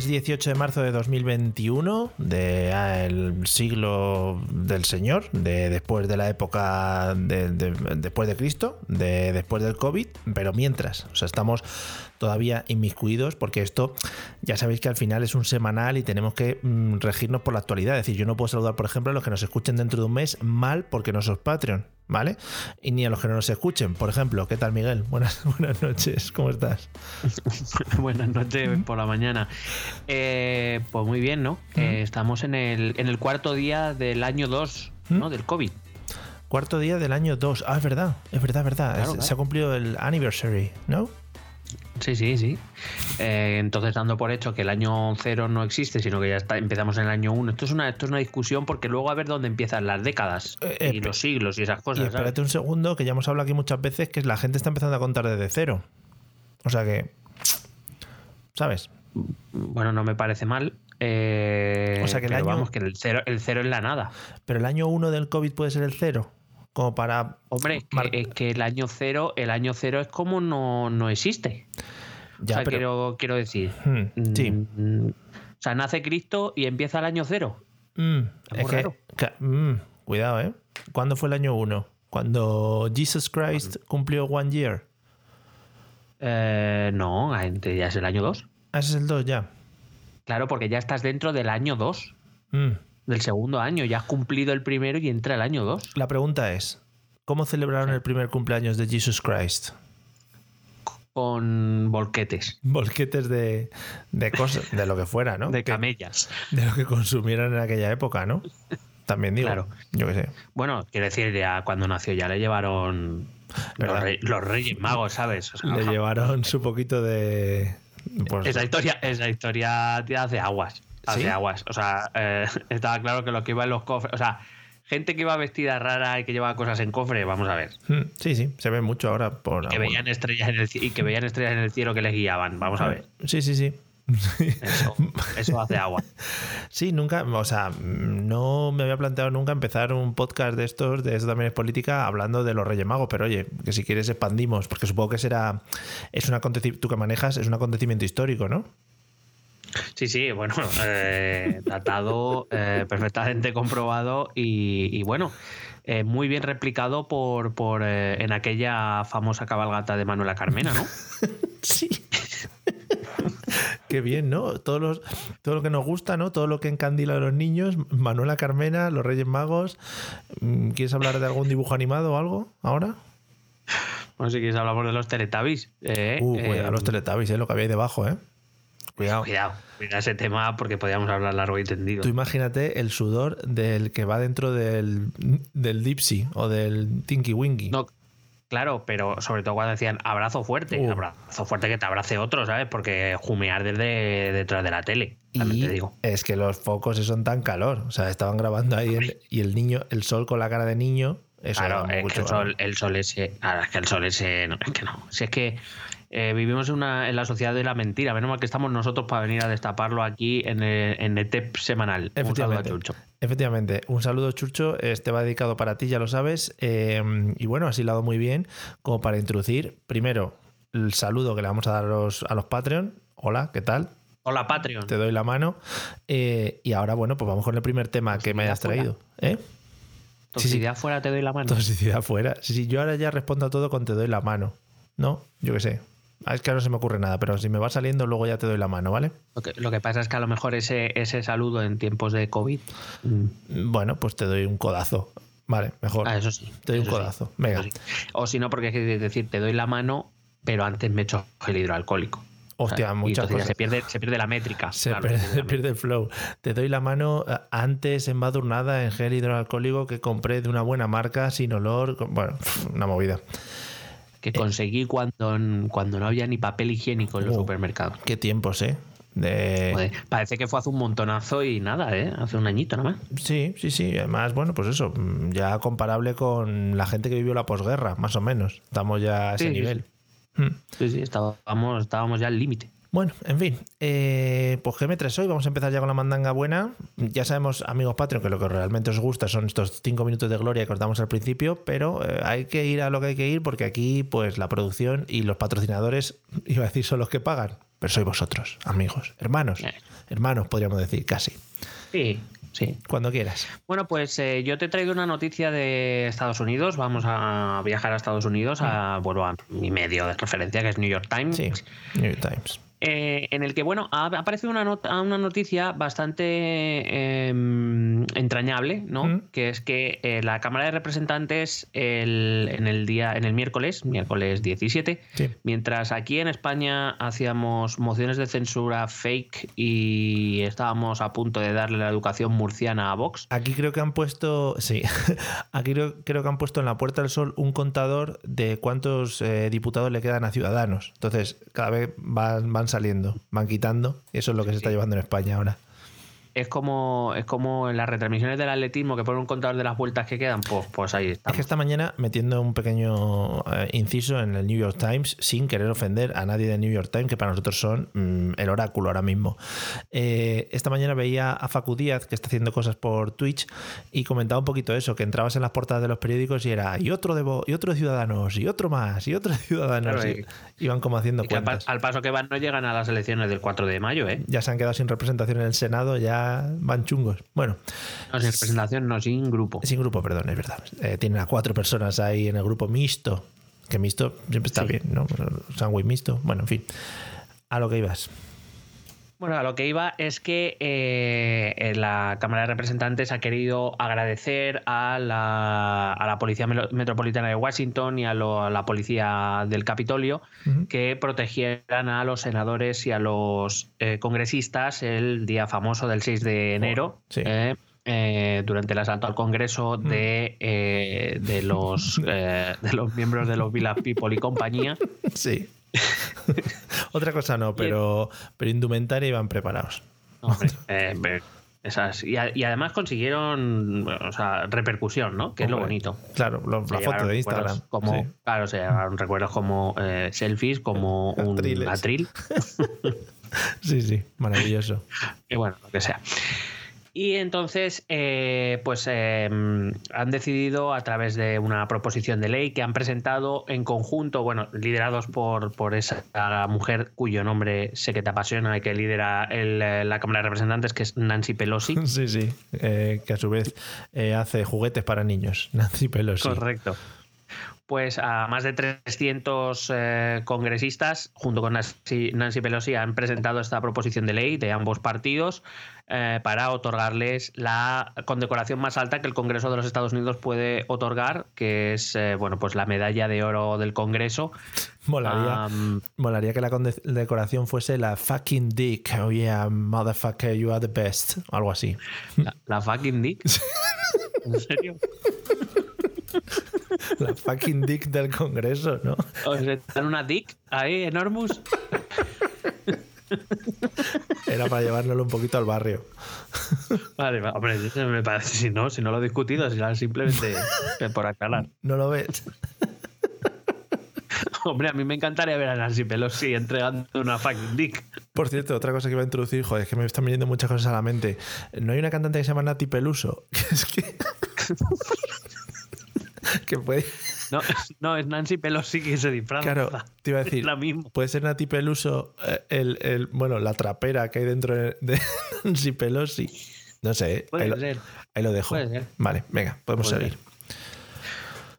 Jueves 18 de marzo de 2021, de ah, siglo del Señor, de después de la época de, de- después de Cristo, de después del COVID, pero mientras, o sea, estamos todavía inmiscuidos porque esto ya sabéis que al final es un semanal y tenemos que mm, regirnos por la actualidad. Es decir, yo no puedo saludar, por ejemplo, a los que nos escuchen dentro de un mes mal porque no sos Patreon, ¿vale? Y ni a los que no nos escuchen. Por ejemplo, ¿qué tal Miguel? Buenas, buenas noches, ¿cómo estás? Buenas noches por la mañana. Eh, pues muy bien, ¿no? Eh, estamos en el, en el cuarto día del año 2, ¿no? Del COVID. Cuarto día del año 2. Ah, es verdad, es verdad, es verdad. Claro, Es- claro. Se ha cumplido el anniversary, ¿no? Sí, sí, sí. Eh, entonces, dando por hecho que el año 0 no existe, sino que ya está, empezamos en el año 1. Esto es una, esto es una discusión porque luego a ver dónde empiezan las décadas Eh, eh, y los siglos y esas Y cosas. ¿sabes? espérate un segundo, que ya hemos hablado aquí muchas veces que la gente está empezando a contar desde cero. O sea que. ¿Sabes? Bueno, no me parece mal. eh, O sea que el año- vamos, que el cero, el cero es la nada. Pero el año 1 del COVID puede ser el cero. Como para. Hombre, que, es que el año cero, el año cero es como no, no existe. Ya, o sea, pero- quiero, quiero decir. Hmm, sí. mm, O sea, nace Cristo y empieza el año cero. Mm, Es que, raro. que- mm, cuidado, ¿eh? ¿Cuándo fue el año 1? Cuando Jesus Christ cumplió one year. Eh, no, ya es el año dos. Ah, ese es el 2 ya. Claro, porque ya estás dentro del año dos, Mm. del segundo año. Ya has cumplido el primero y entra el año dos. La pregunta es: ¿cómo celebraron el primer cumpleaños de Jesus Christ? Con volquetes Bolquetes de, de cosas, de lo que fuera, ¿no? de camellas. de lo que consumieran en aquella época, ¿no? También digo. Claro. Yo qué sé. Bueno, quiero decir, ya cuando nació ya le llevaron los, ¿Verdad? rey- los Reyes Magos, ¿sabes? O sea, Le llevaron su poquito de. pues, Esa historia, esa historia te hace aguas. Hace ¿Sí? aguas. O sea, eh, estaba claro que lo que iba en los cofres. O sea, gente que iba vestida rara y que llevaba cosas en cofre, vamos a ver. mm, Sí, sí, se ve mucho ahora por. Que veían estrellas en el y que veían estrellas en el cielo que les guiaban. Vamos a ver. Sí, sí, sí. Eso, eso hace agua. Sí, nunca, o sea, no me había planteado nunca empezar un podcast de estos, de esto también es política, hablando de los Reyes Magos, pero oye, que si quieres expandimos, porque supongo que será, es un acontecimiento, tú que manejas, es un acontecimiento histórico, ¿no? Sí, sí, bueno, eh, datado, eh, perfectamente comprobado y, y bueno, eh, muy bien replicado por, por eh, en aquella famosa cabalgata de Manuela Carmena, ¿no? Sí. Qué bien, ¿no? Todos los, todo lo que nos gusta, ¿no? Todo lo que encandila a los niños, Manuela Carmena, los Reyes Magos. Mm, ¿Quieres hablar de algún dibujo animado o algo ahora? Bueno, si quieres hablamos de los Teletubbies. eh, Uh, eh, cuidado los Teletubbies, ¿eh? Lo que había ahí debajo, ¿eh? Cuidado. Cuidado, cuidado ese tema porque podíamos hablar largo y tendido. Tú imagínate el sudor del que va dentro del, del Dipsy o del Tinky Winky. No, claro, pero sobre todo cuando decían abrazo fuerte, Uh. abrazo fuerte que te abrace otro, ¿sabes? Porque jumear desde detrás de la tele, también y te digo. es que los focos son tan calor. O sea, estaban grabando ahí el- y el niño, el sol con la cara de niño. Eso Claro, es mucho que el sol, el sol ese. Ahora es que el sol ese. No, es que no. Si es que eh, vivimos en, una, en la sociedad de la mentira. Menos mal que estamos nosotros para venir a destaparlo aquí en el, en el TEP semanal. Un saludo a Efectivamente. Efectivamente, un saludo Chucho, este va dedicado para ti, ya lo sabes. Eh, y bueno, has hilado muy bien como para introducir primero el saludo que le vamos a dar a los, a los Patreon. Hola, ¿qué tal? Hola, Patreon. Te doy la mano. Eh, y ahora, bueno, pues vamos con el primer tema que me hayas traído. ¿Eh? Sí, sí. Toxicidad fuera, te doy la mano. Toxicidad fuera. Sí, yo ahora ya respondo a todo con te doy la mano. ¿No? Yo qué sé. Ah, Es que ahora no se me ocurre nada, pero si me va saliendo, luego ya te doy la mano, ¿vale? Lo que, lo que pasa es que a lo mejor ese, ese saludo en tiempos de COVID. mm, Bueno, pues te doy un codazo. Vale, mejor. Ah, eso sí. Te doy un sí, codazo. Venga. O si no, porque es decir, te doy la mano, pero antes me echo gel hidroalcohólico. Hostia, muchas cosas. Se pierde, se pierde la métrica. Se, pierde, el flow. Te doy la mano eh, antes embadurnada en gel hidroalcohólico que compré de una buena marca, sin olor. Bueno, una movida. Que conseguí cuando, cuando no había ni papel higiénico en los uh, supermercados. Qué tiempos, ¿eh? parece que fue hace un montonazo y nada, ¿eh? Hace un añito nomás. Sí, sí, sí. Además, bueno, pues eso, ya comparable con la gente que vivió la posguerra, más o menos. Estamos ya a ese nivel. Sí, mm. sí, sí estábamos, estábamos ya al límite. Bueno, en fin, eh, pues GM3 hoy, vamos a empezar ya con la mandanga buena. Ya sabemos, amigos Patreon, que lo que realmente os gusta son estos cinco minutos de gloria que os damos al principio, pero eh, hay que ir a lo que hay que ir porque aquí, pues la producción y los patrocinadores, iba a decir, son los que pagan, pero sois vosotros, amigos, hermanos, eh. hermanos podríamos decir, casi. Sí, Sí. Cuando quieras. Bueno, pues eh, yo te traigo una noticia de Estados Unidos. Vamos a viajar a Estados Unidos, a, bueno, a mi medio de referencia, que es New York Times. Sí, New York Times. Eh, en el que, bueno, ha aparecido una, una noticia bastante em, entrañable, ¿no? Mm. Que es que eh, la Cámara de Representantes en el día, en el miércoles, miércoles 17, mientras aquí en España hacíamos mociones de censura fake y estábamos a punto de darle la educación murciana a Vox. Aquí creo que han puesto, sí, aquí creo, creo que han puesto en la Puerta del Sol un contador de cuántos eh, diputados le quedan a Ciudadanos. Entonces, cada vez van, van saliendo, van quitando. Y eso es lo que se está llevando en España ahora es como, es como en las retransmisiones del atletismo que ponen un contador de las vueltas que quedan, pues, pues ahí está. Es que esta mañana, metiendo un pequeño eh, inciso en el New York Times, sin querer ofender a nadie del New York Times, que para nosotros son mm, el oráculo ahora mismo. Eh, esta mañana veía a Facu Díaz, que está haciendo cosas por Twitch, y comentaba un poquito eso, que entrabas en las portadas de los periódicos y era, y otro de, y otro Ciudadanos, y otro más, y otro de Ciudadanos. y, iban como haciendo cuentas. Al, paso que van no llegan a las elecciones del 4 de mayo, ¿eh? Ya se han quedado sin representación en el Senado, ya van chungos. Bueno. No, sin representación, no, sin grupo. Sin grupo, perdón, es verdad. Eh, tienen a cuatro personas ahí en el grupo mixto. Que mixto siempre está bien, ¿no? Sándwich mixto. Bueno, en fin. A lo que ibas. Bueno, a lo que iba es que eh, la Cámara de Representantes ha querido agradecer a la, a la Policía Metropolitana de Washington y a, la Policía del Capitolio que protegieran a los senadores y a los eh, congresistas el día famoso del 6 de enero. Eh, durante el asalto al Congreso de, de, los, de los miembros de los Villa People y compañía. Sí. Otra cosa no, pero, pero indumentaria iban preparados. Eh, esas, y, además consiguieron o sea, repercusión, ¿no? Que es lo bonito. Claro, la foto de Instagram. Como, Claro, o sea, recuerdos como eh, selfies, como un atril. sí, sí, maravilloso. y bueno, lo que sea. Y entonces, eh, pues em, han decidido a través de una proposición de ley que han presentado en conjunto, bueno, liderados por, por esa mujer cuyo nombre sé que te apasiona y que lidera eh, la Cámara de Representantes, que es Nancy Pelosi. Sí, sí, eh, que a su vez hace juguetes para niños, Nancy Pelosi. Correcto pues a más de 300 congresistas, junto con Nancy, Pelosi, han presentado esta proposición de ley de ambos partidos eh, para otorgarles la condecoración más alta que el Congreso de los Estados Unidos puede otorgar, que es eh, bueno, pues la medalla de oro del Congreso. Molaría, molaría que la condecoración fuese la fucking dick. Oh yeah, motherfucker, you are the best. Algo así. ¿La, fucking dick? ¿En serio? La fucking dick del Congreso, ¿no? O sea, una dick ahí, enormous. Era para llevárnoslo un poquito al barrio. Vale, hombre, me parece, si no, si no lo he discutido, si simplemente por acalar. ¿No lo ves? Hombre, a mí me encantaría ver a Nancy Pelosi entregando una fucking dick. Por cierto, otra cosa que iba a introducir, joder, es que me están viniendo muchas cosas a la mente. No hay una cantante que se llama Nati Peluso, que es que. que puede. No, no, es Nancy Pelosi que se disfraza. Claro, te iba a decir. la misma. Puede ser Nancy Peluso, eh, el, el, bueno, la trapera que hay dentro de, Nancy Pelosi. No sé, ¿eh? Puede ahí, ser. Lo, ahí lo dejo. Vale, venga, podemos seguir.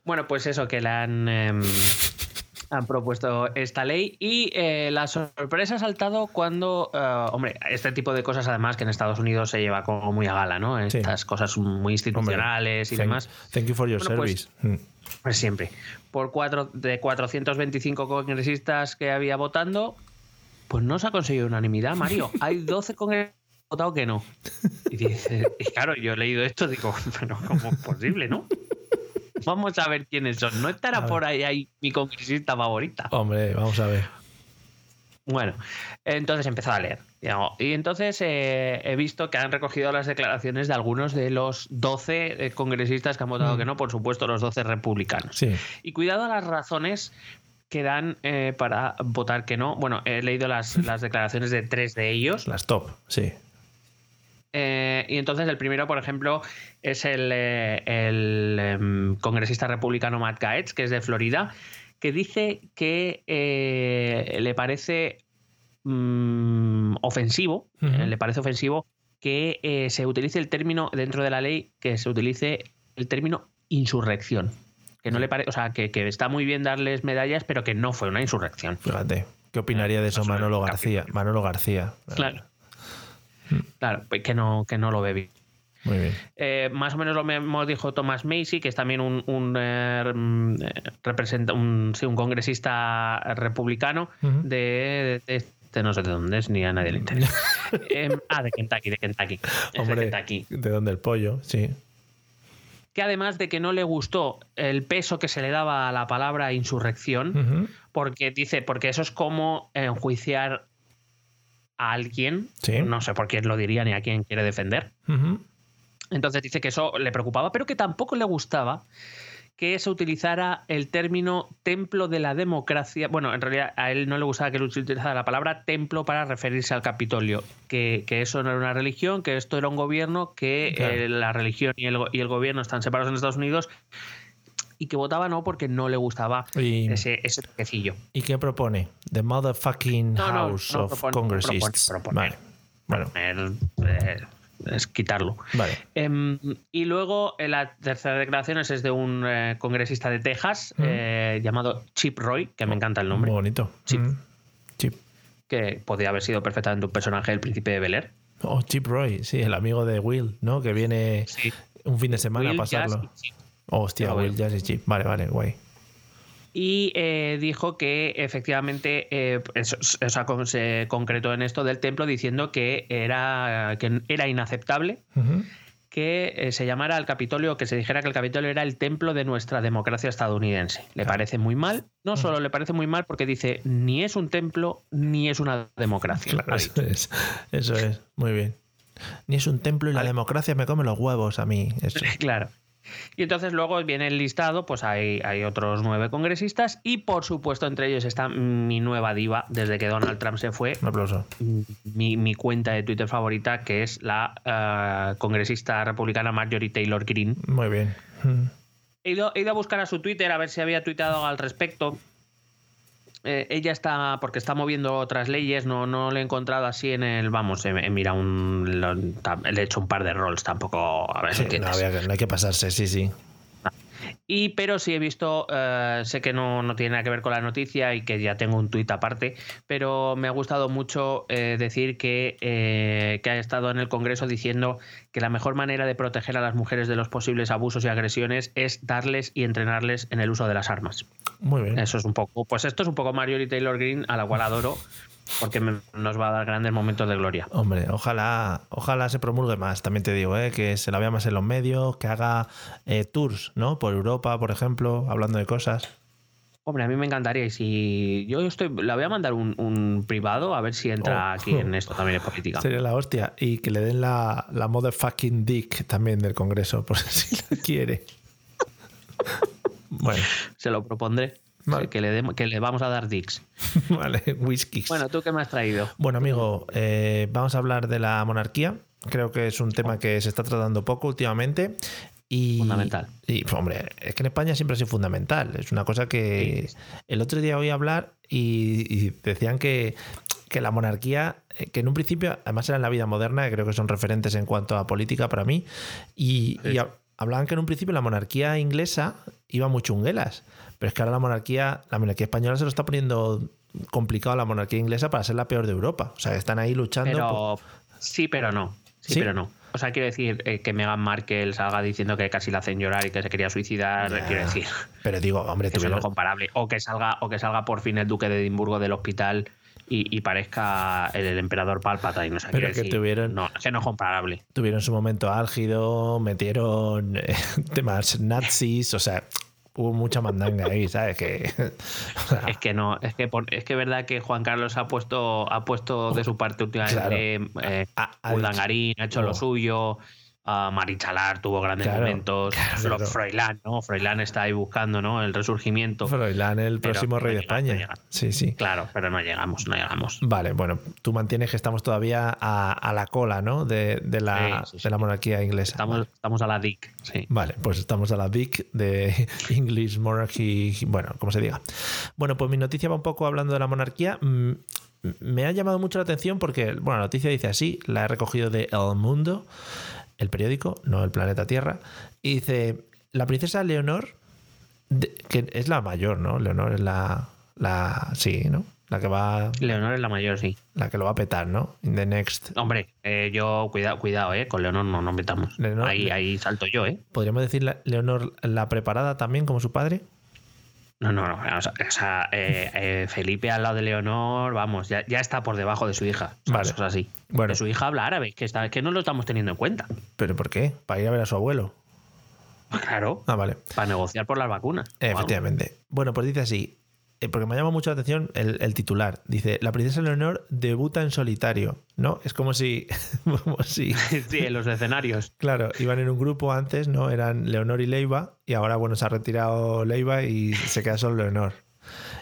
Bueno, pues eso, que la han. Em, han propuesto esta ley y eh, la sorpresa ha saltado cuando, hombre, este tipo de cosas además que en Estados Unidos se lleva como muy a gala, ¿no? Estas cosas muy institucionales y demás. Thank you for your pues, service. Mm. Pues siempre. Por cuatro, de 425 congresistas que había votando, pues no se ha conseguido unanimidad, Mario. Hay 12 congresistas votado que no. Y, dice, y claro, yo he leído esto, digo, pero ¿cómo es posible, no? Vamos a ver quiénes son. No estará por ahí, ahí mi congresista favorita. Hombre, vamos a ver. Bueno, entonces he empezado a leer. Y entonces eh, he visto que han recogido las declaraciones de algunos de los 12 eh, congresistas que han votado que no, por supuesto los 12 republicanos. Sí. Y cuidado a las razones que dan eh, para votar que no. Bueno, he leído las, las declaraciones de tres de ellos. Las top, sí. Y entonces el primero, por ejemplo, es el, el em, congresista republicano Matt Gaetz, que es de Florida, que dice que le parece Mm, ofensivo, eh, le parece ofensivo que eh, se utilice el término dentro de la ley, que se utilice el término insurrección. Que no le parece, o sea, que, está muy bien darles medallas, pero que no fue una insurrección. Fíjate, ¿qué opinaría de eso Manolo García? Manolo García. Claro. Claro, pues que no, que no lo ve bien. Muy bien. Eh, más o menos lo mismo dijo Thomas Macy, que es también un, un, mm, representa, un, sí, un congresista republicano de, este no sé de dónde es ni a nadie le interesa. Em, ah, de Kentucky, de Kentucky. Hombre, de Kentucky. De dónde el pollo, sí. Que además de que no le gustó el peso que se le daba a la palabra insurrección, porque dice, porque eso es como enjuiciar a alguien, no sé por quién lo diría ni a quién quiere defender. Entonces dice que eso le preocupaba, pero que tampoco le gustaba que se utilizara el término templo de la democracia. Bueno, en realidad a él no le gustaba que él utilizara la palabra templo para referirse al Capitolio, que, eso no era una religión, que esto era un gobierno, que eh, la religión y el, y el gobierno están separados en Estados Unidos y que votaba no porque no le gustaba ese, ese toquecillo. ¿Y qué propone? The motherfucking House of Congress. Bueno. Eh, es quitarlo. Vale. Em, y luego eh, la tercera declaración es de un eh, congresista de Texas eh, llamado Chip Roy, que me encanta el nombre. Muy bonito. Chip. Chip. Que podría haber sido perfectamente un personaje del príncipe de Bel Air. Oh, Chip Roy, sí, el amigo de Will, ¿no? Que viene un fin de semana a pasarlo. Hostia, Will, Jazz y Chip. Vale, vale, guay y eh, dijo que efectivamente eh, se concretó en esto del templo diciendo que era, que era inaceptable que eh, se llamara al Capitolio, que se dijera que el Capitolio era el templo de nuestra democracia estadounidense. Le parece muy mal, no solo le parece muy mal porque dice ni es un templo ni es una democracia. Claro, eso es, eso es, muy bien. Ni es un templo y la democracia me come los huevos a mí. Eso. claro. Y entonces luego viene el listado, pues hay, hay otros nueve congresistas y por supuesto entre ellos está mi nueva diva desde que Donald Trump se fue. Un aplauso. Mi, cuenta de Twitter favorita, que es la eh, congresista republicana Marjorie Taylor Greene. Muy bien. He ido, he ido, a buscar a su Twitter a ver si había tuiteado al respecto. Eh, ella está, porque está moviendo otras leyes, no, no le he encontrado así en el, vamos, he, mira un, le he hecho un par de rolls, tampoco, a ver si no, no hay que pasarse, sí, sí. Y, pero sí he visto, eh, sé que no, no, tiene nada que ver con la noticia y que ya tengo un tuit aparte, pero me ha gustado mucho eh, decir que, eh, que ha estado en el Congreso diciendo que la mejor manera de proteger a las mujeres de los posibles abusos y agresiones es darles y entrenarles en el uso de las armas. Muy bien. Eso es un poco, pues esto es un poco Mario y Taylor Green, a la cual adoro, porque nos va a dar grandes momentos de gloria. Hombre, ojalá, ojalá se promulgue más, también te digo, ¿eh? que se la vea más en los medios, que haga eh, tours, ¿no? Por Europa, por ejemplo, hablando de cosas. Hombre, a mí me encantaría. Y si yo estoy, la voy a mandar un, privado a ver si entra oh. aquí en esto también es política. Sería la hostia. Y que le den la, la motherfucking dick también del Congreso, por si la quiere. bueno. Se lo propondré. Que, le que le vamos a dar dicks. vale, whiskies. Bueno, ¿tú qué me has traído? Bueno, amigo, eh, vamos a hablar de la monarquía. Creo que es un tema que se está tratando poco últimamente. Y, fundamental. Y, hombre, es que en España siempre ha sido fundamental. Es una cosa que el otro día oí hablar y, decían que, que, la monarquía, eh, que en un principio, además era en la vida moderna, creo que son referentes en cuanto a política para mí, y, hablaban que en un principio la monarquía inglesa iba muy chunguelas. Pero es que ahora la monarquía, la monarquía española se lo está poniendo complicado a la monarquía inglesa para ser la peor de Europa. O sea, están ahí luchando. Pero, Sí, pero no. Sí, pero no. O sea, quiero decir eh, que Meghan Markle salga diciendo que casi la hacen llorar y que se quería suicidar, quiero decir. Pero digo, hombre, eso es lo comparable. O que salga, o que salga por fin el duque de Edimburgo del hospital y, parezca el, emperador Palpatine. No sé, Pero que tuvieron. No, es que no es comparable. Tuvieron su momento álgido, metieron eh, temas nazis, o sea, hubo mucha mandanga ahí, ¿sabes? Que, es que no, es que es que verdad que Juan Carlos ha puesto, ha puesto de su parte últimamente. Eh, ha, ha hecho lo oh. Suyo. Marichalar tuvo grandes momentos. Froilán, ¿no? Froilán está ahí buscando, ¿no? El resurgimiento. Froilán, el próximo rey de España. sí, sí. Claro, pero no llegamos, no llegamos. Vale, bueno, tú mantienes que estamos todavía a, la cola, ¿no? De, la, de la monarquía inglesa. Estamos, estamos a la DIC, sí. Vale, pues estamos a la DIC de English Monarchy, bueno, como se diga. Bueno, pues mi noticia va un poco hablando de la monarquía mm, me ha llamado mucho la atención porque, bueno, la noticia dice así, la he recogido de El Mundo el periódico, no el planeta Tierra, y dice, la princesa Leonor, que es la mayor, ¿no? Leonor es la, la, sí, ¿no? La que va... Leonor es la mayor, sí. La que lo va a petar, ¿no? In the next... Hombre, eh, yo, cuidado, cuidado, ¿eh? Con Leonor no nos metamos. ahí, ahí salto yo, ¿eh? ¿Podríamos decir Leonor la preparada también como su padre? No, no, no. O sea, eh, eh, Felipe al lado de Leonor, vamos, ya, está por debajo de su hija. vale. Eso es así. Bueno. su hija habla árabe, que, está, que no lo estamos teniendo en cuenta. ¿Pero por qué? ¿Para ir a ver a su abuelo? Claro. Ah, vale. Para negociar por las vacunas. Efectivamente. Bueno, pues dice así. Eh, porque me llama mucho la atención el, titular. Dice, la princesa Leonor debuta en solitario, ¿no? Es como si... como si sí, en los escenarios. Claro, iban en un grupo antes, ¿no? Eran Leonor y Leiva, y ahora, bueno, se ha retirado Leiva y se queda solo Leonor.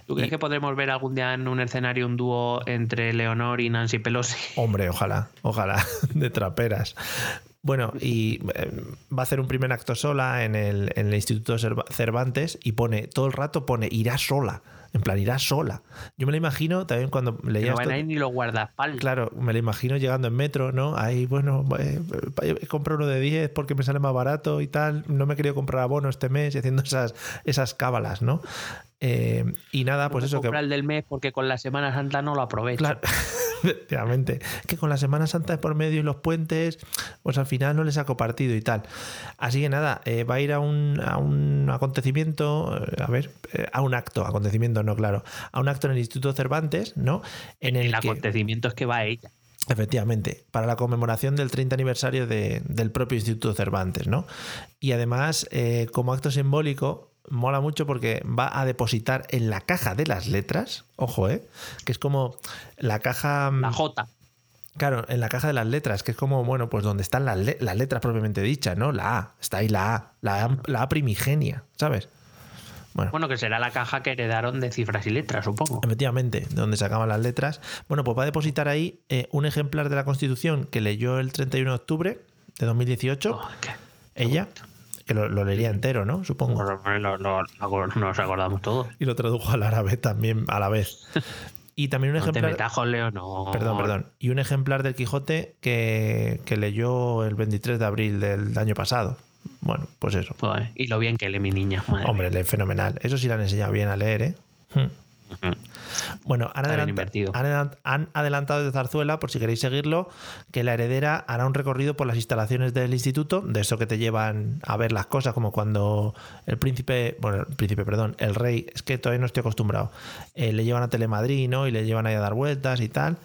¿Tú crees que podremos ver algún día en un escenario un dúo entre Leonor y Nancy Pelosi? Hombre, ojalá, ojalá, de traperas. Bueno, y eh, va a hacer un primer acto sola en el, en el Instituto Cervantes y pone, todo el rato pone, irá sola. En plan, irá sola. Yo me la imagino también cuando leía. No van a ir ni los guardaespaldas. Claro, me la imagino llegando en metro, ¿no? Ahí, bueno, eh, he comprado uno de 10 porque me sale más barato y tal. No me he querido comprar abono este mes y haciendo esas, esas cábalas, ¿no? Eh, y nada, pues eso que. el del mes porque con la Semana Santa no lo aprovecho. Claro, efectivamente. Que con la Semana Santa por medio y los puentes, pues al final no le saco partido y tal. Así que nada, eh, va a ir a un, a un acontecimiento, eh, a ver, a un acto, acontecimiento no, claro, a un acto en el Instituto Cervantes, ¿no? En el, acontecimiento es que va a ella. Efectivamente, para la conmemoración del 30 aniversario del propio Instituto Cervantes, ¿no? Y además, como acto simbólico, mola mucho porque va a depositar en la caja de las letras, ojo, ¿eh? Que es como la caja... Mm, la J. Claro, en la caja de las letras, que es como, bueno, pues donde están las, letras propiamente dichas, ¿no? La A, está ahí la A, la A, la a primigenia, ¿sabes? Bueno. bueno. que será la caja que heredaron de cifras y letras, supongo. Efectivamente, de donde sacaban las letras. Bueno, pues va a depositar ahí eh, un ejemplar de la Constitución que leyó el 31 de octubre de 2018. ella que lo, leería entero, ¿no? Supongo. nos acordamos todos. Y lo tradujo al árabe también a la vez. Y también un ejemplar. Leo, no. Perdón, perdón. Y un ejemplar del Quijote que, leyó el 23 de abril del año pasado. Bueno, pues eso. y lo bien que lee mi niña. Hombre, lee fenomenal. Eso sí le han enseñado bien a leer, ¿eh? Hmm. Bueno, han, han, adelantado de Zarzuela, por si queréis seguirlo, que la heredera hará un recorrido por las instalaciones del instituto, de eso que te llevan a ver las cosas, como cuando el príncipe, bueno, el príncipe, perdón, el rey, es que todavía no estoy acostumbrado, eh, le llevan a Telemadrid, ¿no? Y le llevan ahí a dar vueltas y tal.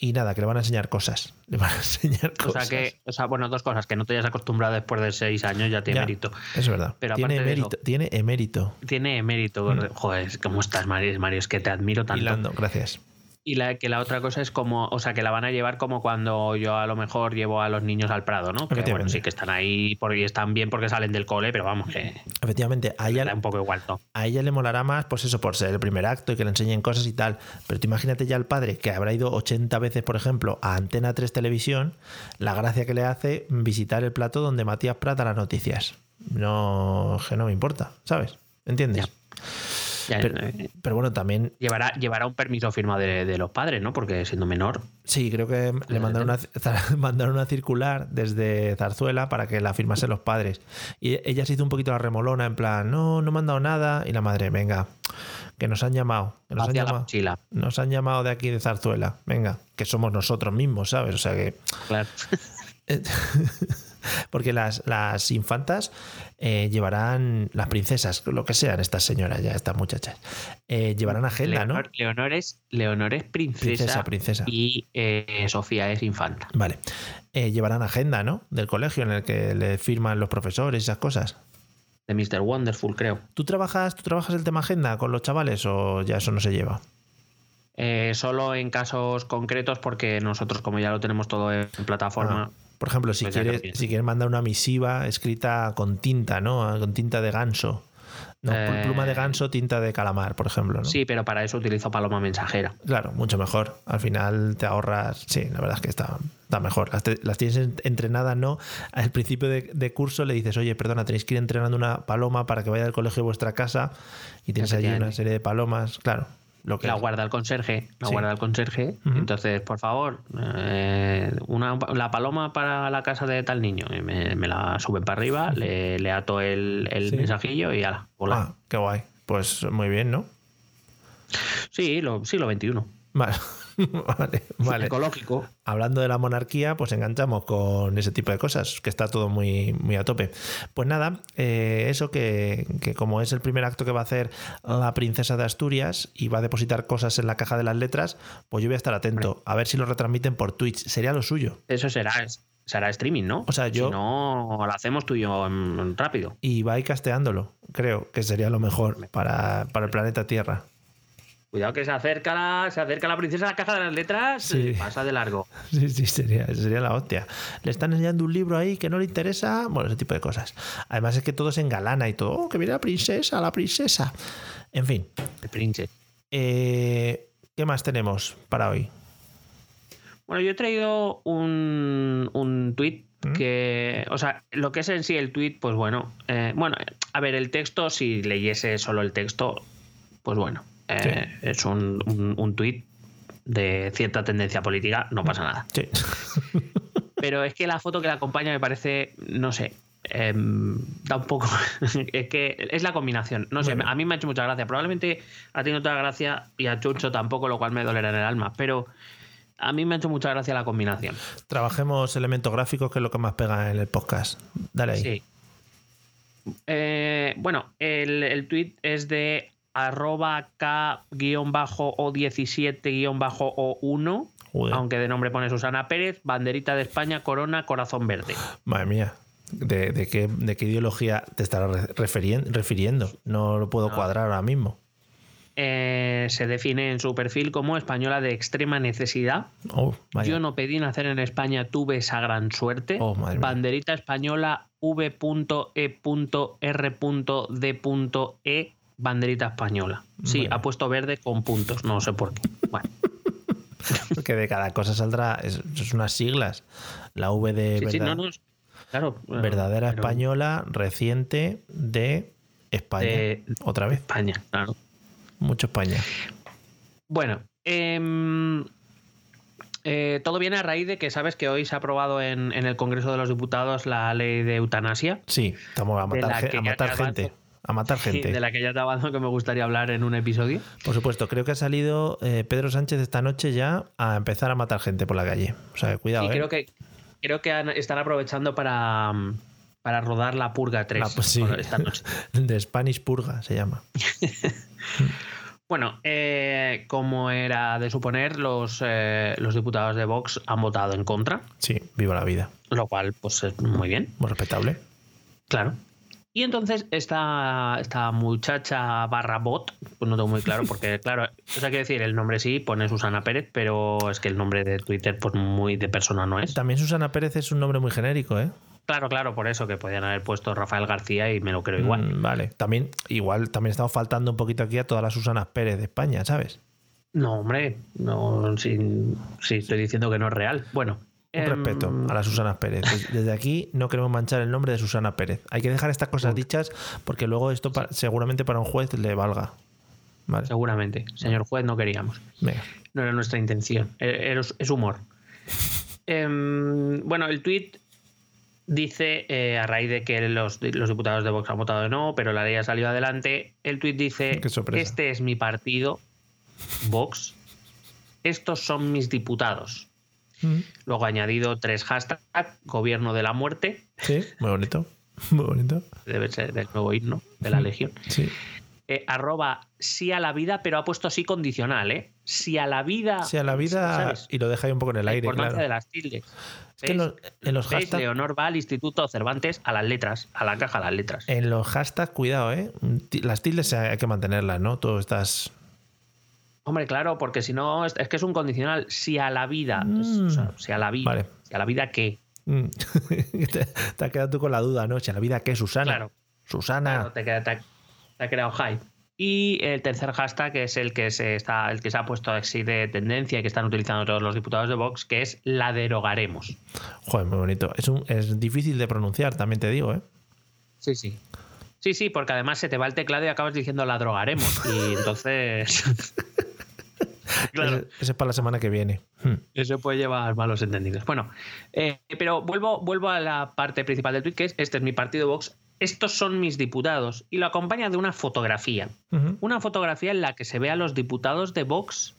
Y nada, que le van a enseñar cosas. Le van a enseñar cosas. O sea que, o sea, bueno, dos cosas, que no te hayas acostumbrado después de seis años ya tiene mérito. Es verdad. Pero tiene, emérito, tiene emérito. Tiene emérito. Mm. Joder, ¿cómo estás, Mario? Mario, es que te admiro tanto. Hilando, gracias. Y la, que la otra cosa es como, o sea, que la van a llevar como cuando yo a lo mejor llevo a los niños al Prado, ¿no? Que bueno, sí que están ahí porque están bien porque salen del cole, pero vamos, que. Efectivamente, a ella. un poco igual A ella le molará más, pues eso, por ser el primer acto y que le enseñen cosas y tal. Pero tú imagínate ya al padre que habrá ido 80 veces, por ejemplo, a Antena 3 Televisión, la gracia que le hace visitar el plato donde Matías Prata las noticias. No, que no me importa, ¿sabes? ¿Entiendes? Eh, pero, bueno, también. Llevará, llevará un permiso firma de, los padres, ¿no? Porque siendo menor. Sí, creo que le mandaron una, mandaron una circular desde Zarzuela para que la firmasen los padres. Y ella se hizo un poquito la remolona, en plan, no, no me han dado nada. Y la madre, venga, que nos han llamado. nos, han llamado nos han llamado de aquí de Zarzuela. Venga, que somos nosotros mismos, ¿sabes? O sea que. Claro. Porque las, las infantas eh, llevarán, las princesas, lo que sean estas señoras, ya estas muchachas, eh, llevarán agenda, ¿no? Leonor es, Leonor es princesa, princesa, y eh, Sofía es infanta. Vale. llevarán agenda, ¿no? Del colegio en el que le firman los profesores y esas cosas. De Mr. Wonderful, creo. ¿Tú trabajas, ¿Tú trabajas el tema agenda con los chavales o ya eso no se lleva? solo en casos concretos porque nosotros como ya lo tenemos todo en plataforma... Ah. Por ejemplo, si, pues quieres, si quieres mandar una misiva escrita con tinta, ¿no? Con tinta de ganso. No, pluma de eh, ganso, tinta de calamar, por ejemplo. ¿no? Sí, pero para eso utilizo paloma mensajera. Claro, mucho mejor. Al final te ahorras. Sí, la verdad es que está, está mejor. Las, tienes entrenadas, ¿no? Al principio de, curso le dices, oye, perdona, tenéis que ir entrenando una paloma para que vaya al colegio de vuestra casa y tienes allí una serie de palomas. Claro, la guarda el conserje, la guarda el conserje. Entonces, por favor, eh, una, la paloma para la casa de tal niño. Y me, la suben para arriba, le, ato el, mensajillo y ala, hola. Ah, qué guay. Pues muy bien, ¿no? Sí, lo, siglo XXI. Vale. vale, vale. Ecológico. Hablando de la monarquía, pues enganchamos con ese tipo de cosas, que está todo muy, muy a tope. Pues nada, eh, eso que, como es el primer acto que va a hacer la princesa de Asturias y va a depositar cosas en la caja de las letras, pues yo voy a estar atento, a ver si lo retransmiten por Twitch. Sería lo suyo. Eso será, será streaming, ¿no? O sea, yo. Si no, lo hacemos tú y yo rápido. Y va a ir casteándolo, creo que sería lo mejor para, para el planeta Tierra. Cuidado que se acerca la, se acerca la princesa a la caja de las letras y pasa de largo. Sí, sí, sería, sería la hostia. Le están enseñando un libro ahí que no le interesa. Bueno, ese tipo de cosas. Además es que todo se engalana y todo. Oh, que viene la princesa, la princesa. En fin. El príncipe. Eh, ¿Qué más tenemos para hoy? Bueno, yo he traído un, un tuit ¿Mm? que, o sea, lo que es en sí el tweet, pues bueno, eh, bueno, a ver, el texto, si leyese solo el texto, pues bueno, eh, es un, un, tuit de cierta tendencia política, no pasa nada. Pero es que la foto que la acompaña me parece, no sé, da un poco. es que es la combinación. No sé, a mí me ha hecho mucha gracia. Probablemente ha tenido otra gracia y a Chucho tampoco, lo cual me dolerá en el alma. Pero a mí me ha hecho mucha gracia la combinación. Trabajemos elementos gráficos, que es lo que más pega en el podcast. Dale ahí. Sí. Eh, bueno, el, el tweet es de arroba K-O17-O1, aunque de nombre pone Susana Pérez, banderita de España, corona, corazón verde. Madre mía. ¿De, qué, de qué, ideología te estarás refiriendo? No lo puedo cuadrar ahora mismo. Eh, se define en su perfil como española de extrema necesidad. Oh, Yo no pedí nacer en España, tuve esa gran suerte. Oh, banderita española V.E.R.D.E banderita española. Sí, ha puesto verde con puntos, no sé por qué. Bueno. Porque de cada cosa saldrá, es, unas siglas. La V de verdadera española reciente de España. Otra vez. España, claro. Mucho España. Bueno, em, eh, todo viene a raíz de que sabes que hoy se ha aprobado en, el Congreso de los Diputados la ley de eutanasia. Sí, estamos a matar, a matar gente a matar gente. de la que ya te avanzo que me gustaría hablar en un episodio. Por supuesto, creo que ha salido eh, Pedro Sánchez esta noche ya a empezar a matar gente por la calle. O sea, cuidado. Y ¿eh? creo que creo que están aprovechando para, para rodar la Purga 3 ah, pues esta noche. De Spanish Purga se llama. Bueno, eh, como era de suponer, los, los diputados de Vox han votado en contra. Sí, viva la vida. Lo cual, pues es muy bien. Muy respetable. Claro. Y entonces esta, esta muchacha barra bot, pues no tengo muy claro, porque claro, o sea, quiero decir, el nombre sí pone Susana Pérez, pero es que el nombre de Twitter, pues muy de persona no es. También Susana Pérez es un nombre muy genérico, ¿eh? Claro, claro, por eso que podían haber puesto Rafael García y me lo creo igual. Mm, vale, también, igual, también estamos faltando un poquito aquí a todas las Susanas Pérez de España, ¿sabes? No, hombre, no, sí, sí, estoy diciendo que no es real. Bueno, un respeto a la Susana Pérez. Desde aquí no queremos manchar el nombre de Susana Pérez. Hay que dejar estas cosas dichas porque luego esto seguramente para un juez le valga. Seguramente. Señor juez, no queríamos. No era nuestra intención. E-, es humor. Em, bueno, el tuit dice, eh, a raíz de que los, diputados de Vox han votado de no, pero la ley ha salido adelante, el tuit dice, este es mi partido, Vox, estos son mis diputados Mm. Luego he añadido tres hashtags, gobierno de la muerte, Sí, muy bonito. Muy bonito. debe ser del nuevo himno de la Legión. Sí. Eh, arroba sí a la vida, pero ha puesto sí condicional, ¿eh? Sí a la vida. Sí, a la vida ¿sabes? y lo deja ahí un poco en el La aire, importancia claro. de las tildes. Es que en los, en los hashtags Leonor va al Instituto Cervantes a las letras, a la caja a las letras. En los hashtags, cuidado, ¿eh? Las tildes hay que mantenerlas, ¿no? Tú estás. Hombre, claro, porque si no, es, es que es un condicional. Si a la vida. Mm. o sea, si a la vida. Vale. Si a la vida, ¿qué? Mm. te, te has quedado tú con la duda, ¿no? Si a la vida, ¿qué? Susana. Claro. Susana. Claro, te, queda- te ha- te ha creado hype. Y el tercer hashtag que es el que se está, el que se ha puesto así de tendencia y que están utilizando todos los diputados de Vox, que es la derogaremos. Joder, muy bonito. Es, un, es difícil de pronunciar, también te digo, ¿eh? Sí, sí. Sí, sí, porque además se te va el teclado y acabas diciendo la drogaremos. Y entonces. claro. Ese, ese es para la semana que viene. Hmm. Eso puede llevar malos entendidos. Bueno, eh, pero vuelvo, vuelvo a la parte principal del tweet, que es este es mi partido Vox, estos son mis diputados. Y lo acompaña de una fotografía. Una fotografía en la que se ve a los diputados de Vox,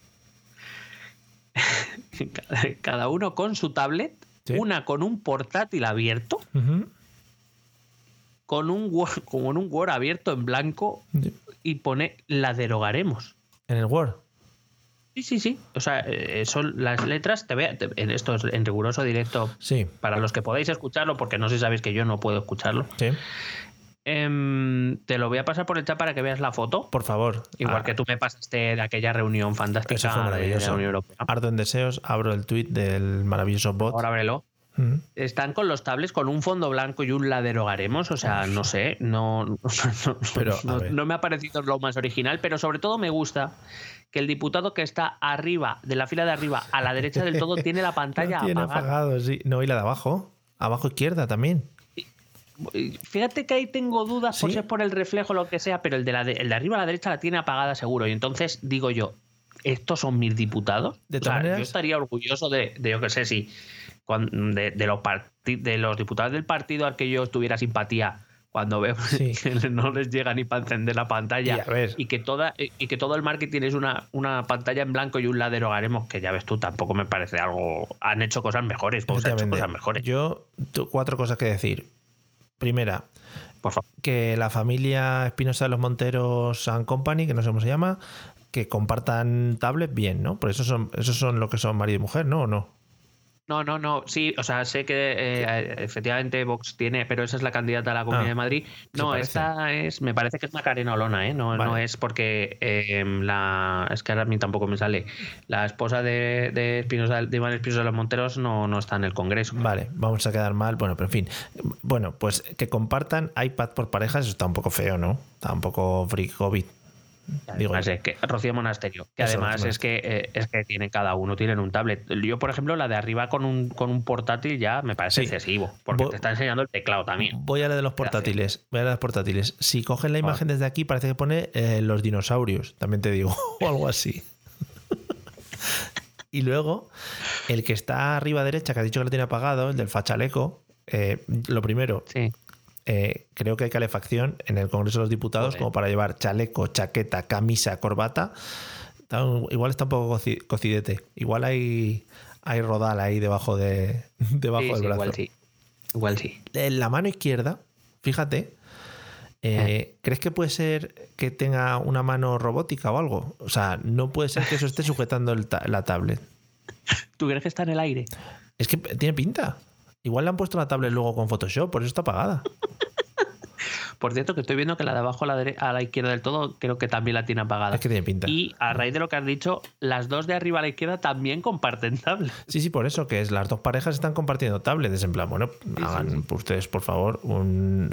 cada- uno con su tablet, Sí. una con un portátil abierto, Ujú. con un Word, con un Word abierto en blanco y pone la derogaremos. En el Word. Sí, sí, sí. O sea, eh, son las letras, te en esto es en riguroso directo Sí, para los que podáis escucharlo, porque no sé si sabéis que yo no puedo escucharlo. sí. Em, te lo voy a pasar por el chat para que veas la foto. Por favor. Igual Ah, que tú me pasaste de aquella reunión fantástica Eso fue de- de maravilloso. la Unión Europea. Ardo en deseos, abro el tweet del maravilloso bot. Ahora ábrelo. Mm. Están con los tablets con un fondo blanco y un la derogaremos. O sea, no sé, no, no, Pero, a no- no me ha parecido lo más original, pero sobre todo me gusta que el diputado que está arriba, de la fila de arriba, a la derecha del todo, tiene la pantalla Lo tiene apagada. apagado, sí. No, y la de abajo. Abajo izquierda también. Fíjate que ahí tengo dudas, por Sí. si es por el reflejo o lo que sea, pero el de, la de- el de arriba a la derecha la tiene apagada seguro. Y entonces digo yo, ¿estos son mis diputados? De O todas sea, maneras- yo estaría orgulloso de, de yo qué sé, si de, de los de los diputados del partido al que yo tuviera simpatía cuando veo Sí. que no les llega ni para encender la pantalla Y que toda y que todo el marketing es una, una pantalla en blanco y un la derogaremos que ya ves tú tampoco me parece algo han hecho cosas mejores Vox ha hecho cosas mejores Yo, cuatro cosas que decir. Primera, por favor que la familia Espinosa de los Monteros and Company, que no sé cómo se llama, que compartan tablet bien, ¿no? Por eso son, esos son lo que son marido y mujer, ¿no? ¿O no? No, no, no. Sí, o sea, sé que eh, efectivamente Vox tiene, pero esa es la candidata a la Comunidad Ah, de Madrid. No, esta es, me parece que es Macarena Olona, ¿eh? No, Vale. no es porque eh, la, es que ahora a mí tampoco me sale. La esposa de, de Espinosa, de Iván Espinosa de los Monteros no, no está en el Congreso. Vale, vamos a quedar mal. Bueno, pero en fin. Bueno, pues que compartan iPad por parejas, eso está un poco feo, ¿no? Está un poco freak COVID. Digo, es que Rocío Monasterio, que Eso, además es que eh, es que tiene cada uno tienen un tablet. Yo, por ejemplo, la de arriba con un, con un portátil ya me parece Sí. excesivo, porque te está enseñando el teclado también. Voy a la de los portátiles. Voy a la de los portátiles. Si cogen la imagen desde aquí, parece que pone eh, los dinosaurios, también te digo, o algo así. y luego, el que está arriba derecha, que ha dicho que lo tiene apagado, el del fachaleco, eh, lo primero, Sí. Eh, creo que hay calefacción en el Congreso de los Diputados Joder. como para llevar chaleco, chaqueta, camisa, corbata. Está un- igual está un poco coci- cocidete. Igual hay, hay rodal ahí debajo, de, debajo Sí, del sí, brazo. igual sí. Igual sí. En la mano izquierda, fíjate, eh, ¿crees que puede ser que tenga una mano robótica o algo? O sea, no puede ser que eso esté sujetando ta- la tablet. ¿Tú crees que está en el aire? Es que tiene pinta. Igual le han puesto la tablet luego con Photoshop, por eso está apagada. Por cierto, que estoy viendo que la de abajo a la, a la izquierda del todo creo que también la tiene apagada. Es que tiene pinta. Y a raíz de lo que has dicho, las dos de arriba a la izquierda también comparten tablet. Sí, sí, por eso, que es las dos parejas están compartiendo tablets. En plan, bueno, hagan ustedes, por favor, un.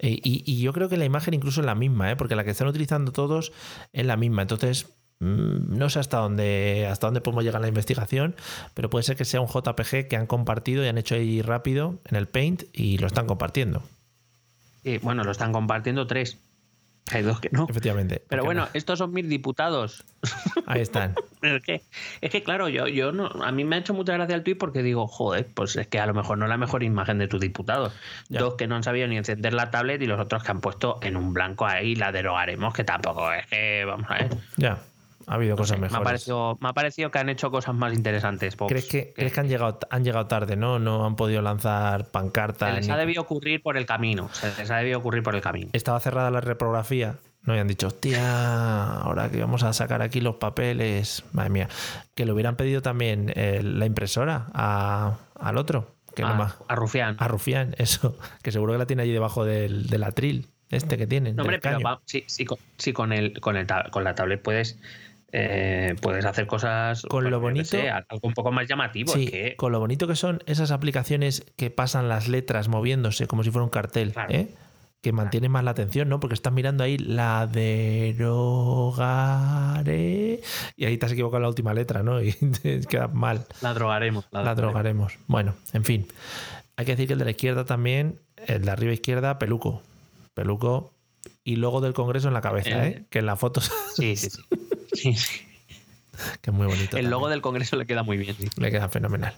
Y, y yo creo que la imagen incluso es la misma, ¿eh? porque la que están utilizando todos es la misma. Entonces, no sé hasta dónde, hasta dónde podemos llegar en la investigación, pero puede ser que sea un JPG que han compartido y han hecho ahí rápido en el Paint y lo están compartiendo. Y bueno, lo están compartiendo tres. Hay dos que no. Efectivamente. Pero bueno, no- estos son mis diputados. ahí están. Es que, es que claro, yo, yo no, a mí me ha hecho mucha gracia el tuit porque digo, joder, pues es que a lo mejor no es la mejor imagen de tus diputados. Ya. Dos que no han sabido ni encender la tablet y los otros que han puesto en un blanco ahí la derogaremos, que tampoco es que, vamos a ver. Ya. Ha habido cosas Me ha, mejores. parecido, me ha parecido que han hecho cosas más interesantes. ¿Crees que, ¿Crees que han llegado, han llegado tarde, no? No han podido lanzar Se pancartas. les ni- ha debido ocurrir por el camino. Se les ha debido ocurrir por el camino. Estaba cerrada la reprografía. No, y han dicho, hostia, ahora que vamos a sacar aquí los papeles. Madre mía. Que le hubieran pedido también eh, la impresora a- al otro. Que a, más. a Rufián. A Rufián, eso. Que seguro que la tiene allí debajo del, del atril. Este que tienen. No, hombre, pero va- sí, sí, con, sí, con el, con, el con la tablet puedes, eh, puedes hacer cosas. Con lo yo qué bonito- sé, algo un poco más llamativo. Sí, que, con lo bonito que son esas aplicaciones que pasan las letras moviéndose como si fuera un cartel, Claro. ¿eh? que mantienen más la atención, ¿no? Porque estás mirando ahí la derogaré y ahí te has equivocado en la última letra, ¿no? Y te quedas mal. la drogaremos. La, La drogaremos. Bueno, en fin. Hay que decir que el de la izquierda también, el de arriba izquierda, peluco. Peluco y logo del Congreso en la cabeza, Eh. ¿eh? Que en la foto Sí, sí, sí. Sí, sí. que es muy bonito. El logo del Congreso le queda muy bien. sí. Le queda fenomenal.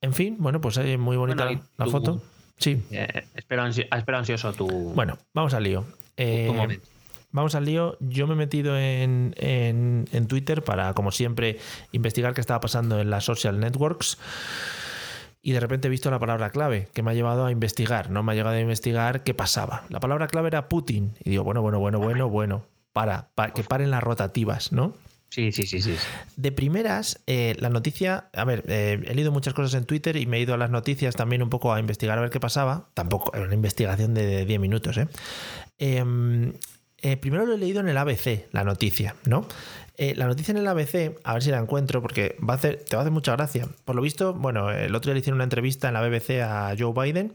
En fin, bueno, pues es muy bonita Bueno, la tú- foto. Sí. Eh, espero, ansio- espero ansioso tu, Bueno, vamos al lío. Eh, tu momento. vamos al lío. Yo me he metido en, en- en Twitter para, como siempre, investigar qué estaba pasando en las social networks. Y de repente he visto la palabra clave que me ha llevado a investigar. No me ha llegado a investigar qué pasaba. La palabra clave era Putin. Y digo, bueno, bueno, bueno, bueno, bueno. Para, para que paren las rotativas, ¿no? Sí, sí, sí, sí. De primeras, eh, la noticia, a ver, eh, he leído muchas cosas en Twitter y me he ido a las noticias también un poco a investigar a ver qué pasaba. Tampoco, era una investigación de 10 minutos, ¿eh? Em, eh, primero lo he leído en el ABC, la noticia, ¿no? Eh, la noticia en el ABC, a ver si la encuentro, porque va a hacer, te va a hacer mucha gracia. Por lo visto, bueno, el otro día le hicieron una entrevista en la BBC a Joe Biden.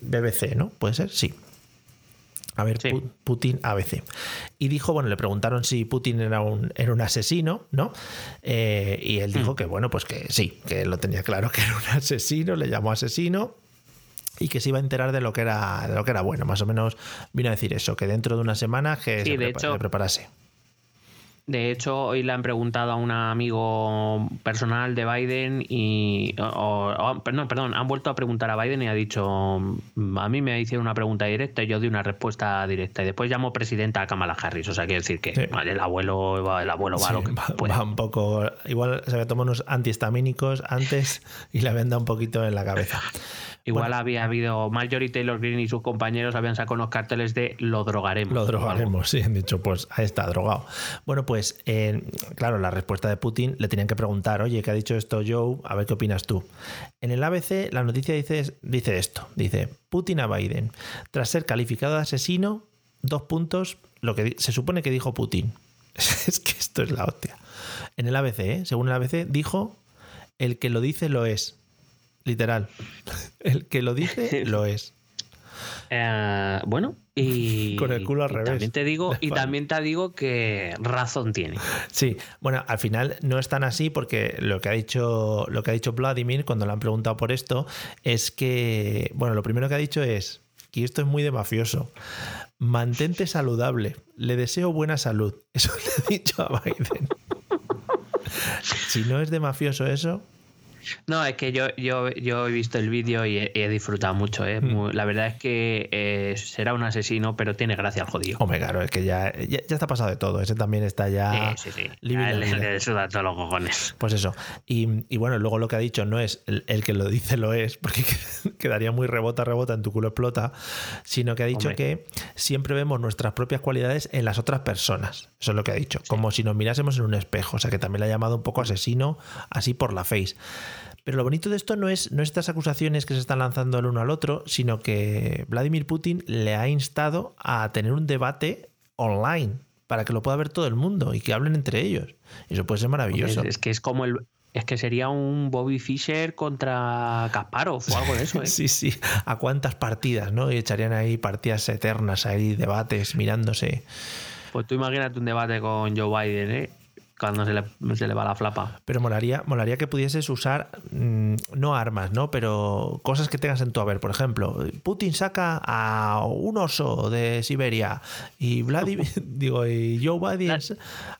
BBC, ¿no? ¿Puede ser? Sí. A ver, Sí. Pu- Putin ABC. Y dijo, bueno, le preguntaron si Putin era un, era un asesino, ¿no? Eh, y él dijo que, bueno, pues que sí, que lo tenía claro que era un asesino, le llamó asesino y que se iba a enterar de lo que era, de lo que era bueno. Más o menos vino a decir eso, que dentro de una semana que Sí, se, de prepa- hecho- se preparase. De hecho, hoy le han preguntado a un amigo personal de Biden y. O, o- no, perdón, han vuelto a preguntar a Biden y ha dicho: "Mm, A mí me hicieron una pregunta directa y yo di una respuesta directa. Y después llamó presidenta a Kamala Harris. O sea, quiere decir que Sí. vale, el abuelo va, el abuelo va Sí, lo que va, puede. va un poco. Igual se había tomado unos antihistamínicos antes y le habían dado un poquito en la cabeza. Igual Bueno. había habido Marjorie Taylor Greene y sus compañeros habían sacado unos carteles de lo drogaremos. Lo drogaremos, sí, han dicho, pues ahí está, drogado. Bueno, pues eh, claro, la respuesta de Putin le tenían que preguntar, oye, ¿qué ha dicho esto Joe? A ver qué opinas tú. En el ABC, la noticia dice, dice esto, dice, Putin a Biden, tras ser calificado de asesino, dos puntos, lo que se supone que dijo Putin. es que esto es la hostia. En el ABC, ¿eh? según el ABC, dijo, el que lo dice lo es. Literal. El que lo dice lo es. Eh, bueno, y. Con el culo al revés. También te digo, y también te digo que razón tiene. Sí, bueno, al final no es tan así porque lo que ha dicho, lo que ha dicho Vladimir cuando le han preguntado por esto es que, bueno, lo primero que ha dicho es que esto es muy de mafioso. Mantente saludable. Le deseo buena salud. Eso le ha dicho a Biden. Si no es de mafioso eso, No, es que yo, yo, yo he visto el vídeo y he, he disfrutado mucho. ¿eh? Muy- la verdad es que eh, será un asesino, pero tiene gracia el jodido. hombre, claro, es que ya, ya, ya está pasado de todo. Ese también está ya. sí, sí, sí. le suda todos los cojones. Pues eso. Y, y bueno, luego lo que ha dicho no es el, el que lo dice lo es, porque quedaría muy rebota, rebota, en tu culo explota, sino que ha dicho Hombre. que siempre vemos nuestras propias cualidades en las otras personas. Eso es lo que ha dicho. Como si nos mirásemos en un espejo. O sea que también le ha llamado un poco asesino, así por la face. Pero lo bonito de esto no es, no es estas acusaciones que se están lanzando el uno al otro, sino que Vladimir Putin le ha instado a tener un debate online para que lo pueda ver todo el mundo y que hablen entre ellos. Eso puede ser Es, maravilloso. es que es como el. Es que sería un Bobby Fischer contra Kasparov o algo de eso, ¿eh? Sí, sí. ¿A cuántas partidas, no? Y echarían ahí partidas eternas, ahí debates, mirándose. Pues tú imagínate un debate con Joe Biden, ¿eh? Cuando se le, se le va la flapa. Pero molaría, molaría que pudieses usar, mm, no armas, ¿no? Pero cosas que tengas en tu haber. Por ejemplo, Putin saca a un oso de Siberia y Vladimir, digo, y Joe Biden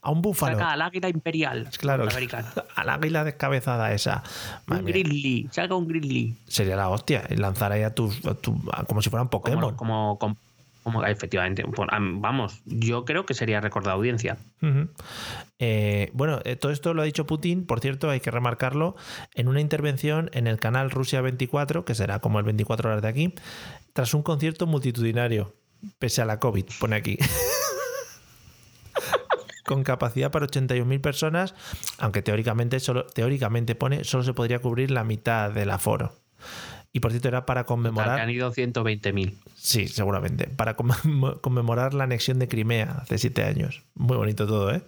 a un búfalo. Saca al águila imperial. Claro, norteamericano. a la águila descabezada esa. Madre Un mía, grizzly. Saca un grizzly. Sería la hostia. Lanzar ahí a tus, a tu- a- como si fueran Pokémon. como, como, Como, efectivamente, pues, vamos, yo creo que sería récord de audiencia. Eh, bueno, eh, todo esto lo ha dicho Putin, por cierto, hay que remarcarlo, en una intervención en el canal Rusia 24, que será como el 24 horas de aquí, tras un concierto multitudinario, pese a la COVID, pone aquí. con capacidad para 81.000 personas, aunque teóricamente, solo, teóricamente pone, solo se podría cubrir la mitad del aforo. Y por cierto, era para conmemorar. han ido 120.000. Sí, seguramente. Para conmemorar la anexión de Crimea hace siete años. Muy bonito todo, ¿eh?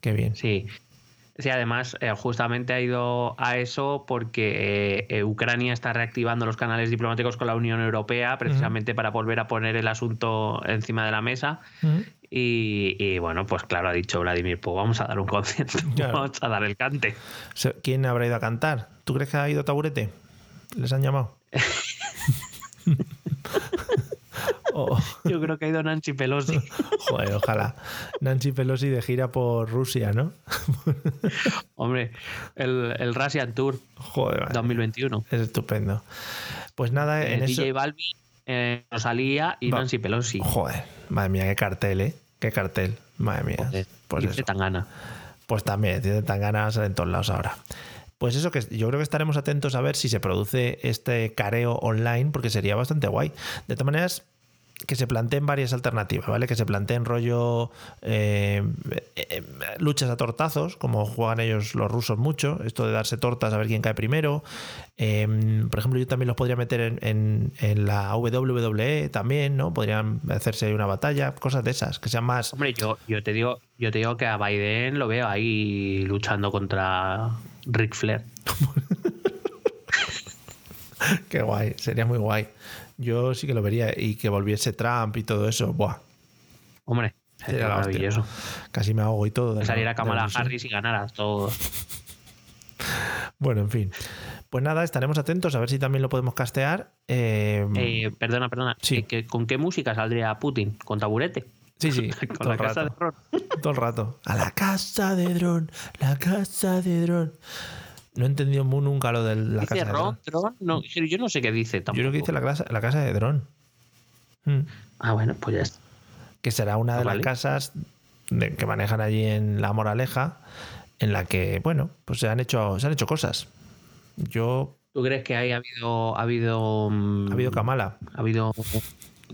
Qué bien. Sí. Sí, además, eh, justamente ha ido a eso porque eh, Ucrania está reactivando los canales diplomáticos con la Unión Europea precisamente para volver a poner el asunto encima de la mesa. y, bueno, pues claro, ha dicho Vladimir, pues vamos a dar un concierto, vamos a dar el cante. ¿Quién habrá ido a cantar? ¿Tú crees que ha ido Taburete? ¿Les han llamado? Yo creo que ha ido Nancy Pelosi. Joder, ojalá. Nancy Pelosi de gira por Rusia, ¿no? Hombre, el, el Russian Tour Joder, 2021. Es estupendo. Pues nada, eh, en DJ eso... Balbi, eh, Rosalía y Nancy Pelosi. Joder, madre mía, qué cartel, ¿eh? Qué cartel. Madre mía. pues eso. Tangana. Pues también, tiene tan ganas en todos lados ahora. Pues eso que yo creo que estaremos atentos a ver si se produce este careo online, porque sería bastante guay. De todas maneras, que se planteen varias alternativas, ¿vale? Que se planteen rollo eh, eh, luchas a tortazos, como juegan ellos los rusos mucho, esto de darse tortas a ver quién cae primero. Em, por ejemplo, yo también los podría meter en, la WWE también, ¿no? Podrían hacerse una batalla, cosas de esas, que sean más. Hombre, yo te digo, yo te digo que a Biden lo veo ahí luchando contra Ric Flair. Qué guay, sería muy guay. Yo sí que lo vería. Y que volviese Trump y todo eso. Buah. Hombre, sería maravilloso. Casi me ahogo y todo. De Salir a Kamala Harris y ganara todo. bueno, en fin. Pues nada, estaremos atentos a ver si también lo podemos castear. Eh, eh, perdona, perdona. Sí. Eh, ¿Con qué música saldría Putin? ¿Con taburete? Sí, sí. Con la casa de dron. Todo el rato. A la casa de dron, la casa de dron. No he entendido nunca lo de la casa de Dron. No, yo no sé qué dice tampoco. Yo creo que dice la casa, la casa de Dron. Hmm. Ah, bueno, pues ya está. Que será una de las casas que manejan allí en La Moraleja, en la que, bueno, pues se han hecho, se han hecho cosas. Yo. ¿Tú crees que ahí ha habido. Ha habido. Ha habido Kamala. Ha habido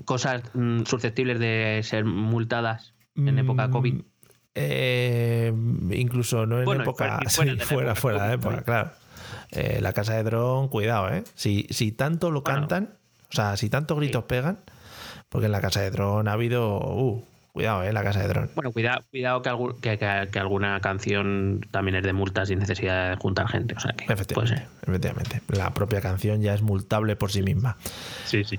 cosas mm, susceptibles de ser multadas en época mm, COVID. Eh, incluso no en época. Fuera, fuera, de época, claro. Eh, la casa de dron, cuidado, ¿eh? Si, si tanto lo cantan, o sea, si tantos gritos pegan, porque en la casa de dron ha habido. Uh, cuidado, ¿eh? La casa de dron. Bueno, cuidado, cuidado que, que, alguna canción también es de multas sin necesidad de juntar gente. O sea que efectivamente, efectivamente. La propia canción ya es multable por sí misma. Sí, sí.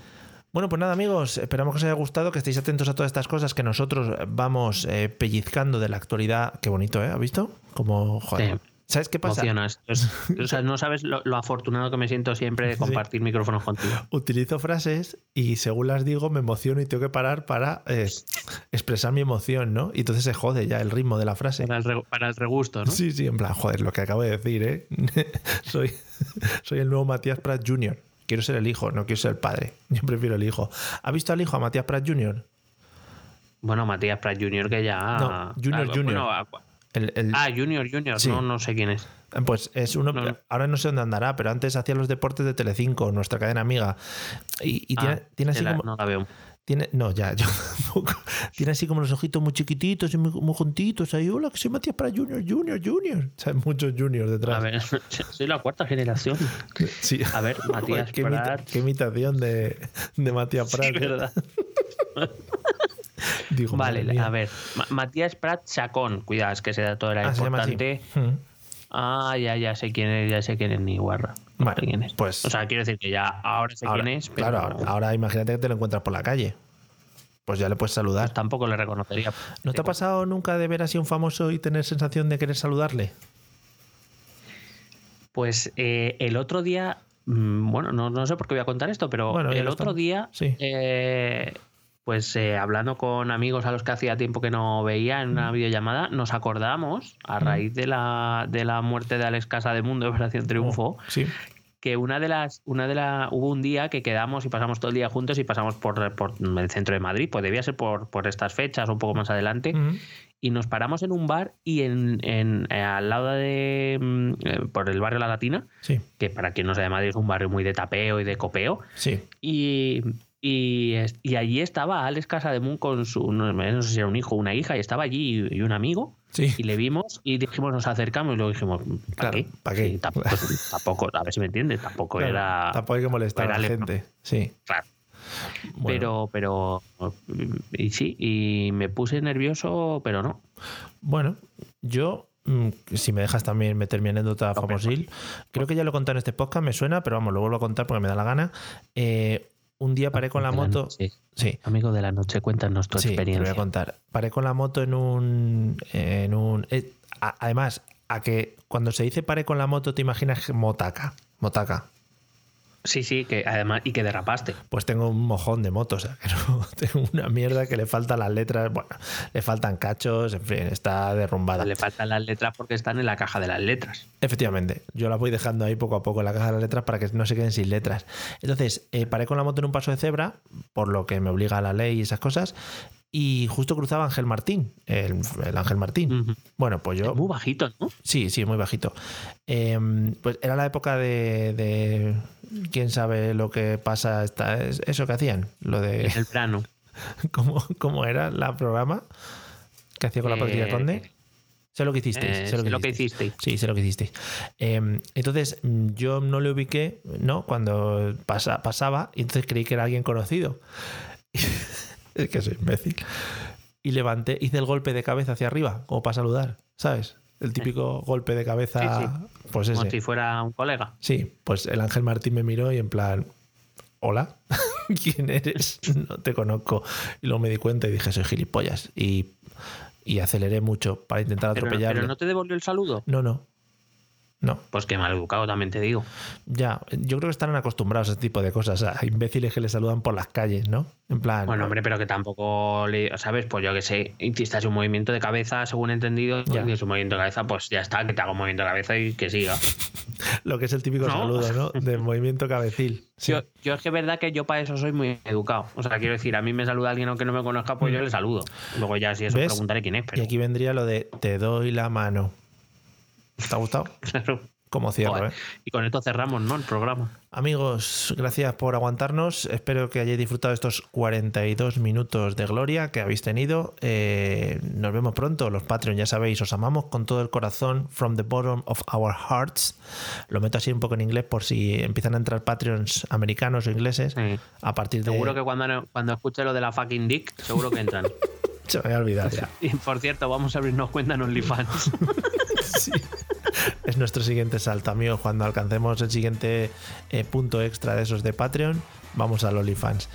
Bueno, pues nada, amigos, esperamos que os haya gustado, que estéis atentos a todas estas cosas que nosotros vamos eh, pellizcando de la actualidad. Qué bonito, ¿eh? ¿Has visto? Como, joder. ¿Sabes qué pasa? o sea, no sabes lo, afortunado que me siento siempre de compartir micrófonos contigo. Utilizo frases y según las digo me emociono y tengo que parar para eh, expresar mi emoción, ¿no? Y entonces se jode ya el ritmo de la frase. Para el, para el regusto, ¿no? Sí, sí, en plan, joder, lo que acabo de decir, ¿eh? soy, soy el nuevo Matías Prat Jr. Quiero ser el hijo, no quiero ser el padre. Yo prefiero el hijo. ¿Ha visto al hijo, a Matías Prat Jr.? Bueno, Matías Prat Jr. que ya. No, Junior, ah, Junior. Ah, Junior, Junior. No, no sé quién es. Pues es uno. Ahora no sé dónde andará, pero antes hacía los deportes de Telecinco, nuestra cadena amiga. Y, tiene, ah, tiene, así como. No la veo. Tiene, no, ya, yo Tiene así como los ojitos muy chiquititos y muy, juntitos. Ahí, hola, que soy Matías para Junior, Junior, Junior. O sea, muchos Juniors detrás. A ver, soy la cuarta generación. Sí. A ver, Matías qué, qué imitación de, de Matías Prat. Sí, verdad. vale, a ver. Matías Prat Chacón. Cuidado, es que ese dato era ah, importante. Hmm. Ah, ya, ya sé quién es, ya sé quién es ni guarra. Vale, quién es. Pues, o sea, quiero decir que ya ahora sé quién es. claro, ahora, imagínate que te lo encuentras por la calle. Pues ya le puedes saludar. Pues tampoco le reconocería. ¿No te ha pasado nunca de ver así un famoso y tener sensación de querer saludarle? Pues eh, el otro día, mm, bueno, no, sé por qué voy a contar esto, pero el otro día sí. eh, pues eh, hablando con amigos a los que hacía tiempo que no veía en una videollamada, nos acordamos, a raíz de la, de la muerte de Alex Casa de Mundo, Operación Triunfo, sí. que una de las, una de las, hubo un día que quedamos y pasamos todo el día juntos y pasamos por, por el centro de Madrid, pues debía ser por, por estas fechas o un poco más adelante, y nos paramos en un bar y en, en eh, al lado de, mm, eh, por el barrio La Latina, Sí, que para quien no sabe Madrid es un barrio muy de tapeo y de copeo, sí. y, y, y allí estaba Alex Casademun con su, no, no sé si era un hijo o una hija, y estaba allí y, y un amigo, Sí. y le vimos y dijimos, nos acercamos y luego dijimos, ¿para Claro, qué? ¿para qué? Sí, tampoco, tampoco, a ver si me entiendes, tampoco Claro, era... Tampoco hay que molestar a la gente. Sí. Claro. Bueno, Pero, pero, y sí, y me puse nervioso, pero no. Bueno, yo, mm, si me dejas también meter mi anécdota famosil, creo que ya lo he contado en este podcast, me suena, pero vamos, lo vuelvo a contar porque me da la gana. Eh, un día paré con la De moto. noche. Sí, Amigo de la noche, cuéntanos tu sí, te lo voy experiencia. a contar. Paré con la moto en un. En un eh, a- además, a que cuando se dice paré con la moto, te imaginas motaca. Motaca. Sí, sí, que además, y que derrapaste. Pues tengo un mojón de motos, o sea, que no, tengo una mierda que le faltan las letras, bueno, le faltan cachos, en fin, está derrumbada. Le faltan las letras porque están en la caja de las letras. Efectivamente, yo las voy dejando ahí poco a poco en la caja de las letras para que no se queden sin letras. Entonces, eh, paré con la moto en un paso de cebra, por lo que me obliga la ley y esas cosas, y justo cruzaba Ángel Martín, el, el Ángel Martín. Ujú. Bueno, pues yo... Muy bajito, ¿no? Sí, sí, muy bajito. Eh, pues era la época de, de- ¿Quién sabe lo que pasa? Esta, es- eso que hacían, lo de... El plano. ¿Cómo, cómo era la programa que hacía con la Patricia Eh, Conde? Sé lo que hicisteis. eh, sé lo que, sé que hicisteis. hicisteis. Sí, sé lo que hicisteis. Eh, entonces, yo no le ubiqué, ¿no? Cuando pasa, pasaba, y entonces creí que era alguien conocido. es que soy imbécil. Y levanté, hice el golpe de cabeza hacia arriba, como para saludar, ¿sabes? El típico golpe de cabeza, Sí, pues Como ese. si fuera un colega. Sí, pues el Ángel Martín me miró y en plan, hola, ¿quién eres? No te conozco. Y luego me di cuenta y dije, soy gilipollas. Y, y aceleré mucho para intentar Pero, atropellarle. pero no te devolvió el saludo. no, no. No, Pues que mal educado también te digo. ya. Yo creo que están acostumbrados a este tipo de cosas. A imbéciles que le saludan por las calles, ¿no? En plan. Bueno, hombre, pero que tampoco le. ¿Sabes? Pues yo que sé, hiciste un movimiento de cabeza, según he entendido, Ya. y es un movimiento de cabeza, pues ya está, que te haga un movimiento de cabeza y que siga. Lo que es el típico No. saludo, ¿no? De movimiento cabecil. Sí. Yo, yo es que es verdad que yo para eso soy muy educado. O sea, quiero decir, a mí me saluda alguien aunque no me conozca, pues yo le saludo. Luego ya si eso ¿Ves? preguntaré quién es, Y aquí vendría lo de te doy la mano. ¿Te ha gustado? claro. Como cierro, Joder. ¿eh? Y con esto cerramos, ¿no? El programa. Amigos, gracias por aguantarnos. Espero que hayáis disfrutado estos 42 minutos de gloria que habéis tenido. Eh, nos vemos pronto. Los Patreon, ya sabéis, os amamos con todo el corazón. From the bottom of our hearts. Lo meto así un poco en inglés por si empiezan a entrar Patreons americanos o ingleses. Sí. A partir de. Seguro que cuando, cuando escuche lo de la fucking dick, seguro que entran. Se me había olvidado ya. y por cierto, vamos a abrirnos cuenta en OnlyFans. Sí. Es nuestro siguiente salto, amigos. Cuando alcancemos el siguiente eh, punto extra de esos de Patreon, vamos al OnlyFans.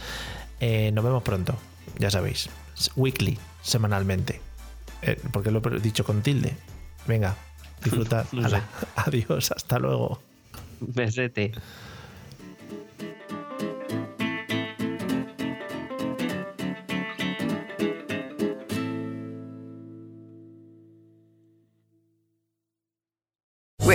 Eh, nos vemos pronto, ya sabéis. Weekly, semanalmente. Eh, porque lo he dicho con tilde. Venga, disfrutad. No sé. Ala, Adiós, hasta luego. Besete.